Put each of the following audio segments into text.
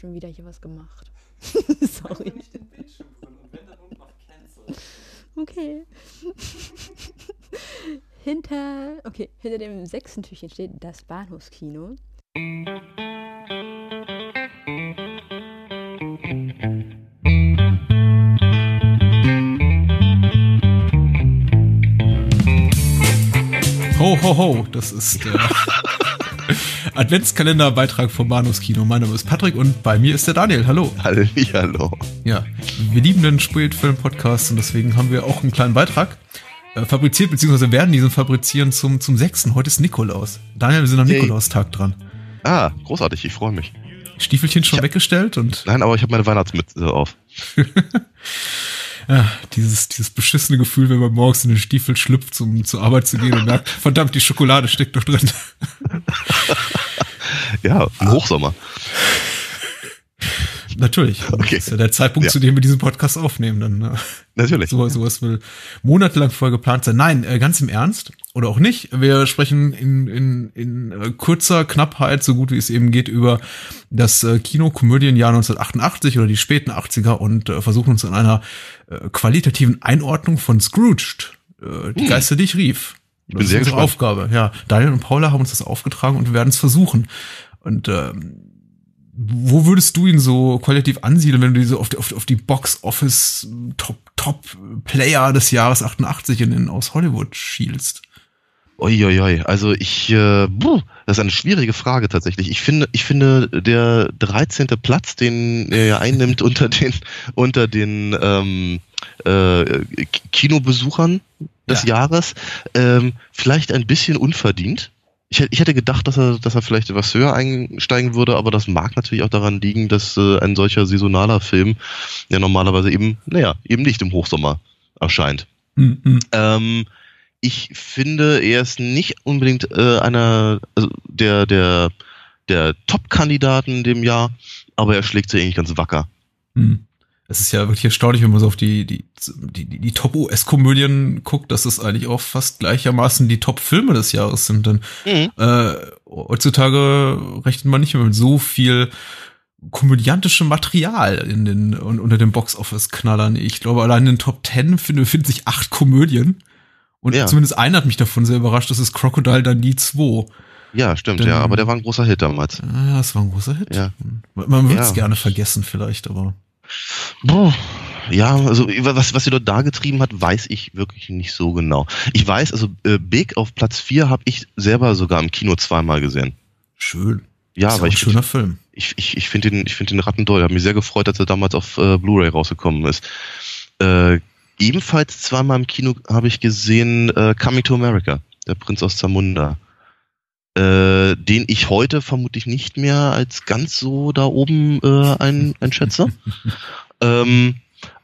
schon wieder hier was gemacht. Sorry. Okay. hinter, okay, hinter dem sechsten Türchen steht das Bahnhofskino. Ho, ho, ho, das ist der Adventskalenderbeitrag vom Bahnhofskino. Mein Name ist Patrick und bei mir ist der Daniel. Hallo. Hallo, hallo. Ja, wir lieben den Spätfilm-Podcast und deswegen haben wir auch einen kleinen Beitrag äh, fabriziert, beziehungsweise werden diesen fabrizieren zum, zum 6. Heute ist Nikolaus. Daniel, wir sind am Yay. Nikolaustag dran. Ah, großartig, ich freue mich. Stiefelchen schon hab- weggestellt und Nein, aber ich habe meine Weihnachtsmütze auf. ja, dieses, dieses beschissene Gefühl, wenn man morgens in den Stiefel schlüpft, um zur Arbeit zu gehen und merkt, verdammt, die Schokolade steckt noch drin. Ja, im Hochsommer. Natürlich. Okay. Das ist ja der Zeitpunkt, Ja. zu dem wir diesen Podcast aufnehmen. Dann, ne? Natürlich. So, sowas will monatelang vorher geplant sein. Nein, äh, ganz im Ernst. Oder auch nicht. Wir sprechen in, in, in äh, kurzer Knappheit, so gut wie es eben geht, über das äh, Kino-Komödienjahr 1988 oder die späten 80er und versuchen uns in einer qualitativen Einordnung von Scrooged, äh, die Hm. Geister, die ich rief. Ich bin sehr unsere gespannt. Aufgabe. Ja, Daniel und Paula haben uns das aufgetragen und wir werden es versuchen. Und ähm, wo würdest du ihn so qualitativ ansiedeln, wenn du diese auf die, auf, die- auf die Box Office Top Top Player des Jahres 88 in, in aus Hollywood schielst? Uiuiui, also ich, äh, buh, das ist eine schwierige Frage tatsächlich. Ich finde, ich finde, der 13. Platz, den er einnimmt unter den, unter den ähm, äh, Kinobesuchern des Ja. Jahres, ähm, vielleicht ein bisschen unverdient. Ich, ich hätte gedacht, dass er, dass er vielleicht etwas höher einsteigen würde, aber das mag natürlich auch daran liegen, dass äh, ein solcher saisonaler Film ja normalerweise eben, naja, eben nicht im Hochsommer erscheint. Hm, hm. Ähm, ich finde, er ist nicht unbedingt äh, einer also der der der Top-Kandidaten in dem Jahr, aber er schlägt sich eigentlich ganz wacker. Hm. Es ist ja wirklich erstaunlich, wenn man so auf die, die, die, die, die Top-US-Komödien guckt, dass es eigentlich auch fast gleichermaßen die Top-Filme des Jahres sind. Denn Mhm. äh, heutzutage rechnet man nicht mehr mit so viel komödiantischem Material in den un, unter den Box-Office-Knallern. Ich glaube, allein in den Top Ten finden, finden sich acht Komödien. Und Ja. zumindest einer hat mich davon sehr überrascht, das ist Crocodile Dundee 2. Ja, stimmt, Denn- ja, aber der war ein großer Hit damals. Ah, das war ein großer Hit. Ja. Man man würde es Ja. gerne vergessen vielleicht, aber Puh. Ja, also was, was sie dort da getrieben hat, weiß ich wirklich nicht so genau. Ich weiß, also äh, Big auf Platz 4 habe ich selber sogar im Kino zweimal gesehen. schön. Ja, ist aber ein ich, schöner Film. ich, ich, ich finde den, ich finde den Ratten toll. Ich habe mich sehr gefreut, als er damals auf äh, Blu-ray rausgekommen ist. Äh, ebenfalls zweimal im Kino habe ich gesehen äh, Coming to America, der Prinz aus Zamunda. Äh, den ich heute vermutlich nicht mehr als ganz so da oben äh, ein, einschätze. ähm,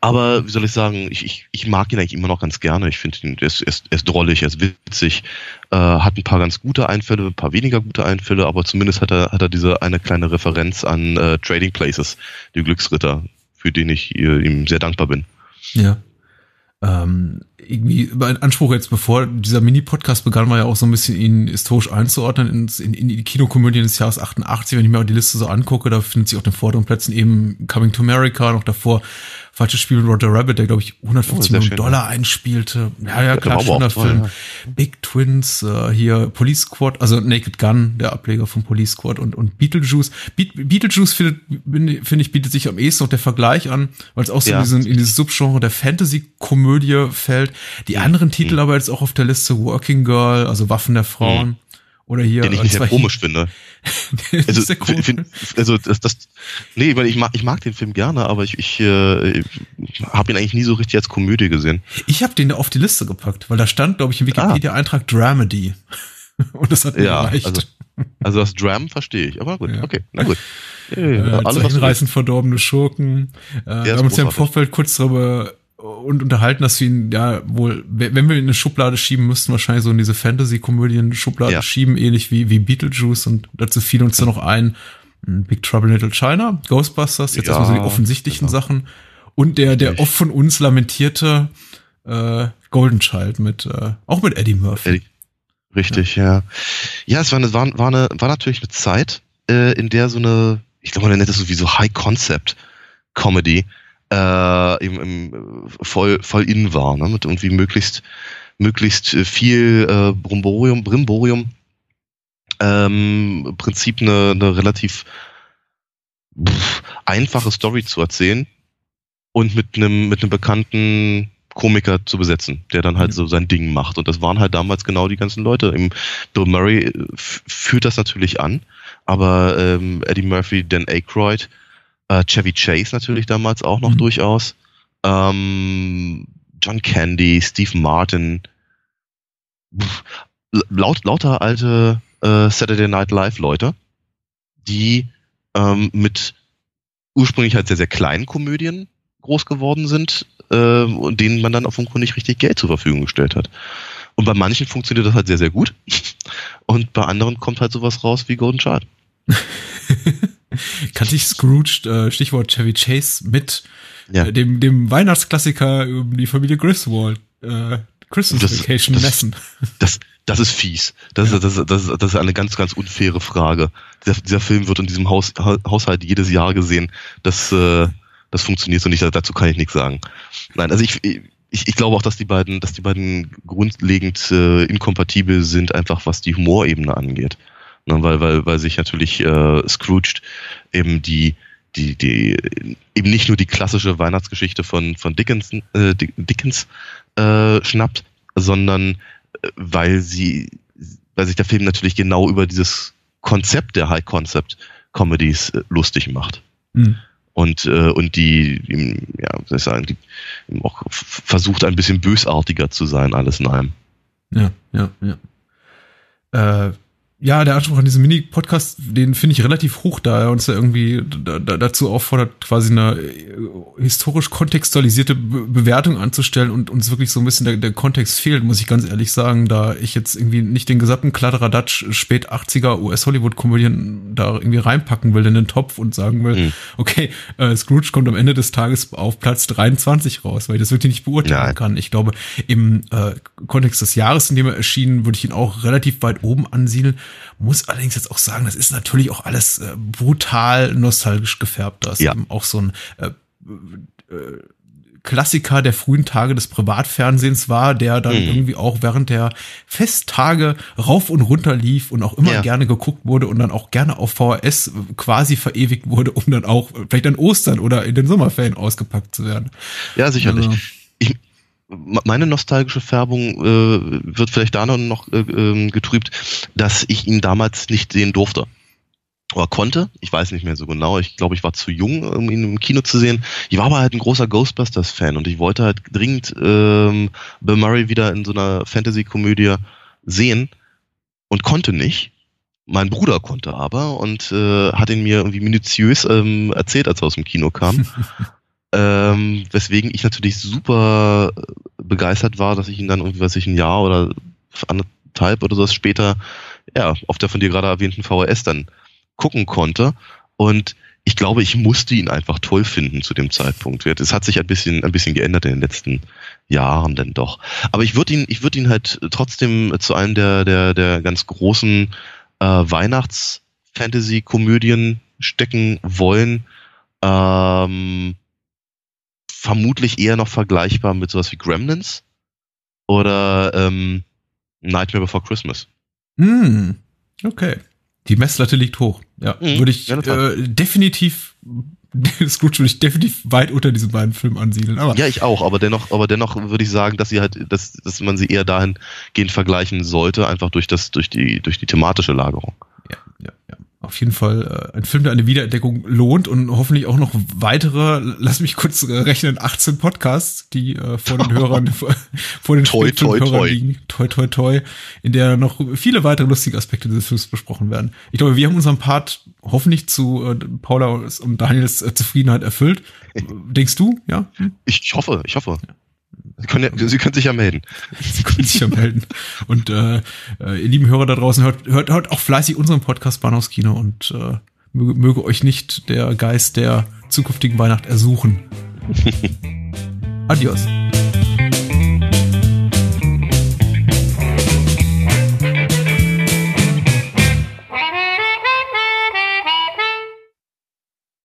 aber wie soll ich sagen, ich, ich, ich mag ihn eigentlich immer noch ganz gerne. Ich finde ihn, er ist, er, ist, er ist drollig, er ist witzig, äh, hat ein paar ganz gute Einfälle, ein paar weniger gute Einfälle, aber zumindest hat er, hat er diese eine kleine Referenz an äh, Trading Places, die Glücksritter, für den ich äh, ihm sehr dankbar bin. Ja. Ähm, irgendwie mein Anspruch jetzt, bevor dieser Mini-Podcast begann, war ja auch so ein bisschen ihn historisch einzuordnen ins, in, in die Kinokomödien des Jahres 88. Wenn ich mir auch die Liste so angucke, da findet sich auf den vorderen Plätzen eben Coming to America, noch davor Falsches Spiel mit Roger Rabbit, der glaube ich 150 Oh, Millionen schön, Dollar einspielte. Ja, ja, klar, schöner Film. ja. Big Twins, äh, hier Police Squad, also Naked Gun, der Ableger von Police Squad und, und Beetlejuice. Be Beetlejuice finde ich, bietet sich am ehesten noch der Vergleich an, weil es auch so Ja. in, diesen, in dieses Subgenre der Fantasy-Komödie fällt. Die anderen Titel aber jetzt auch auf der Liste Working Girl, also Waffen der Frauen. Oder hier. Den ich äh, nicht sehr komisch finde. Also, ist sehr komisch. find, also das, das, nee, weil ich mag, ich mag den Film gerne, aber ich, ich, äh, habe ihn eigentlich nie so richtig als Komödie gesehen. Ich habe den auf die Liste gepackt, weil da stand, glaube ich, im Wikipedia-Eintrag Dramedy. Und das hat mir Ja, gereicht. also, also das Dram verstehe ich, aber gut, Ja. okay, na gut. Ja, äh, ja, alles alles, was du hinreißend verdorbene Schurken. Äh, wir haben uns ja im. Vorfeld kurz darüber und unterhalten, dass wir ihn ja wohl, wenn wir ihn in eine Schublade schieben müssten, wahrscheinlich so in diese Fantasy-Komödien-Schublade Ja. schieben, ähnlich wie, wie Beetlejuice und dazu fiel uns dann noch ein hm, Big Trouble in Little China, Ghostbusters, jetzt Ja, erstmal so die offensichtlichen genau. Sachen und der, der oft von uns lamentierte äh, Golden Child mit, äh, auch mit Eddie Murphy. Eddie. Richtig, ja. Ja, es war, eine, war, war, eine, war natürlich eine Zeit, äh, in der so eine, ich glaube, man nennt das sowieso High Concept Comedy, äh, im, im, voll, voll in war, ne? mit irgendwie möglichst, möglichst viel äh, Brimborium, Brimborium ähm, im Prinzip eine, eine relativ pff, einfache Story zu erzählen und mit einem mit einem bekannten Komiker zu besetzen, der dann halt so sein Ding macht. Und das waren halt damals genau die ganzen Leute. Im Bill Murray äh, führt das natürlich an, aber ähm, Eddie Murphy, Dan Aykroyd, äh, Chevy Chase natürlich damals auch noch mhm. durchaus, ähm, John Candy, Steve Martin, pff, laut, lauter alte äh, Saturday Night Live Leute, die ähm, mit ursprünglich halt sehr, sehr kleinen Komödien groß geworden sind äh, und denen man dann offenkundig richtig Geld zur Verfügung gestellt hat. Und bei manchen funktioniert das halt sehr, sehr gut. Und bei anderen kommt halt sowas raus wie Golden Child. Kann sich Scrooge, äh, Stichwort Chevy Chase, mit ja. äh, dem, dem Weihnachtsklassiker über die Familie Griswold, äh, Christmas das, Vacation das, messen? Das, das ist fies. Das, ja. ist, das, das, das ist eine ganz, ganz unfaire Frage. Dieser, dieser Film wird in diesem Haus, Haushalt jedes Jahr gesehen. Das, äh, das funktioniert so nicht. Dazu kann ich nichts sagen. Nein, also ich, ich, ich glaube auch, dass die beiden, dass die beiden grundlegend äh, inkompatibel sind, einfach was die Humorebene angeht. Ne, weil, weil, weil sich natürlich äh, Scrooge eben die, die, die, eben nicht nur die klassische Weihnachtsgeschichte von, von Dickens, äh, Dickens äh, schnappt, sondern weil sie, weil sich der Film natürlich genau über dieses Konzept der High Concept Comedies äh, lustig macht. Mhm. Und, äh, und die, ja, soll ich sagen, die auch versucht ein bisschen bösartiger zu sein, alles in allem. Ja, ja, ja. Äh, ja, der Anspruch an diesem Mini-Podcast, den finde ich relativ hoch, da er uns ja irgendwie da, da, dazu auffordert, quasi eine äh, historisch kontextualisierte Be Bewertung anzustellen und uns wirklich so ein bisschen der, der Kontext fehlt, muss ich ganz ehrlich sagen, da ich jetzt irgendwie nicht den gesamten Kladderadatsch spät 80er US-Hollywood-Komödien da irgendwie reinpacken will in den Topf und sagen will, mhm. okay, äh, Scrooge kommt am Ende des Tages auf Platz 23 raus, weil ich das wirklich nicht beurteilen Nein. kann. Ich glaube, im äh, Kontext des Jahres, in dem er erschien, würde ich ihn auch relativ weit oben ansiedeln. Muss allerdings jetzt auch sagen, das ist natürlich auch alles äh, brutal nostalgisch gefärbt. Das ist ja. eben auch so ein äh, äh, Klassiker der frühen Tage des Privatfernsehens war, der dann mhm. irgendwie auch während der Festtage rauf und runter lief und auch immer ja. gerne geguckt wurde und dann auch gerne auf VHS quasi verewigt wurde, um dann auch vielleicht an Ostern oder in den Sommerferien ausgepackt zu werden. Ja, sicherlich. Meine nostalgische Färbung äh, wird vielleicht da noch äh, ähm, getrübt, dass ich ihn damals nicht sehen durfte. Oder konnte, ich weiß nicht mehr so genau. Ich glaube, ich war zu jung, um ihn im Kino zu sehen. Ich war aber halt ein großer Ghostbusters-Fan und ich wollte halt dringend ähm, Bill Murray wieder in so einer Fantasy-Komödie sehen und konnte nicht. Mein Bruder konnte aber und äh, hat ihn mir irgendwie minutiös ähm, erzählt, als er aus dem Kino kam. Ähm, weswegen ich natürlich super begeistert war, dass ich ihn dann irgendwie, weiß ich, ein Jahr oder anderthalb oder so später, ja, auf der von dir gerade erwähnten VHS dann gucken konnte. Und ich glaube, ich musste ihn einfach toll finden zu dem Zeitpunkt. Es hat sich ein bisschen, ein bisschen geändert in den letzten Jahren denn doch. Aber ich würde ihn, ich würde ihn halt trotzdem zu einem der, der, der ganz großen äh, Weihnachts-Fantasy-Komödien stecken wollen. Ähm, vermutlich eher noch vergleichbar mit sowas wie Gremlins oder ähm, Nightmare Before Christmas. Hm, okay. Die Messlatte liegt hoch. Ja, mhm, würde ich äh, definitiv Scrooge würde ich definitiv weit unter diesen beiden Filmen ansiedeln. Aber ja, ich auch, aber dennoch, aber dennoch würde ich sagen, dass sie halt, dass, dass man sie eher dahingehend vergleichen sollte, einfach durch das, durch die, durch die thematische Lagerung. Ja, ja, ja auf jeden Fall äh, ein Film, der eine Wiederentdeckung lohnt und hoffentlich auch noch weitere, lass mich kurz äh, rechnen, 18 Podcasts, die äh, vor den Hörern, vor den toi, toi, Hörern toi. liegen. Toi, toi, toi. In der noch viele weitere lustige Aspekte dieses Films besprochen werden. Ich glaube, wir haben unseren Part hoffentlich zu äh, Paula und Daniels äh, Zufriedenheit erfüllt. Denkst du? Ja? Hm? Ich hoffe, ich hoffe. Ja. Sie können, ja, Sie können sich ja melden. Sie können sich ja melden. Und äh, äh, ihr lieben Hörer da draußen, hört, hört, hört auch fleißig unseren Podcast Bahnhofskino und äh, möge, möge euch nicht der Geist der zukünftigen Weihnacht ersuchen. Adios.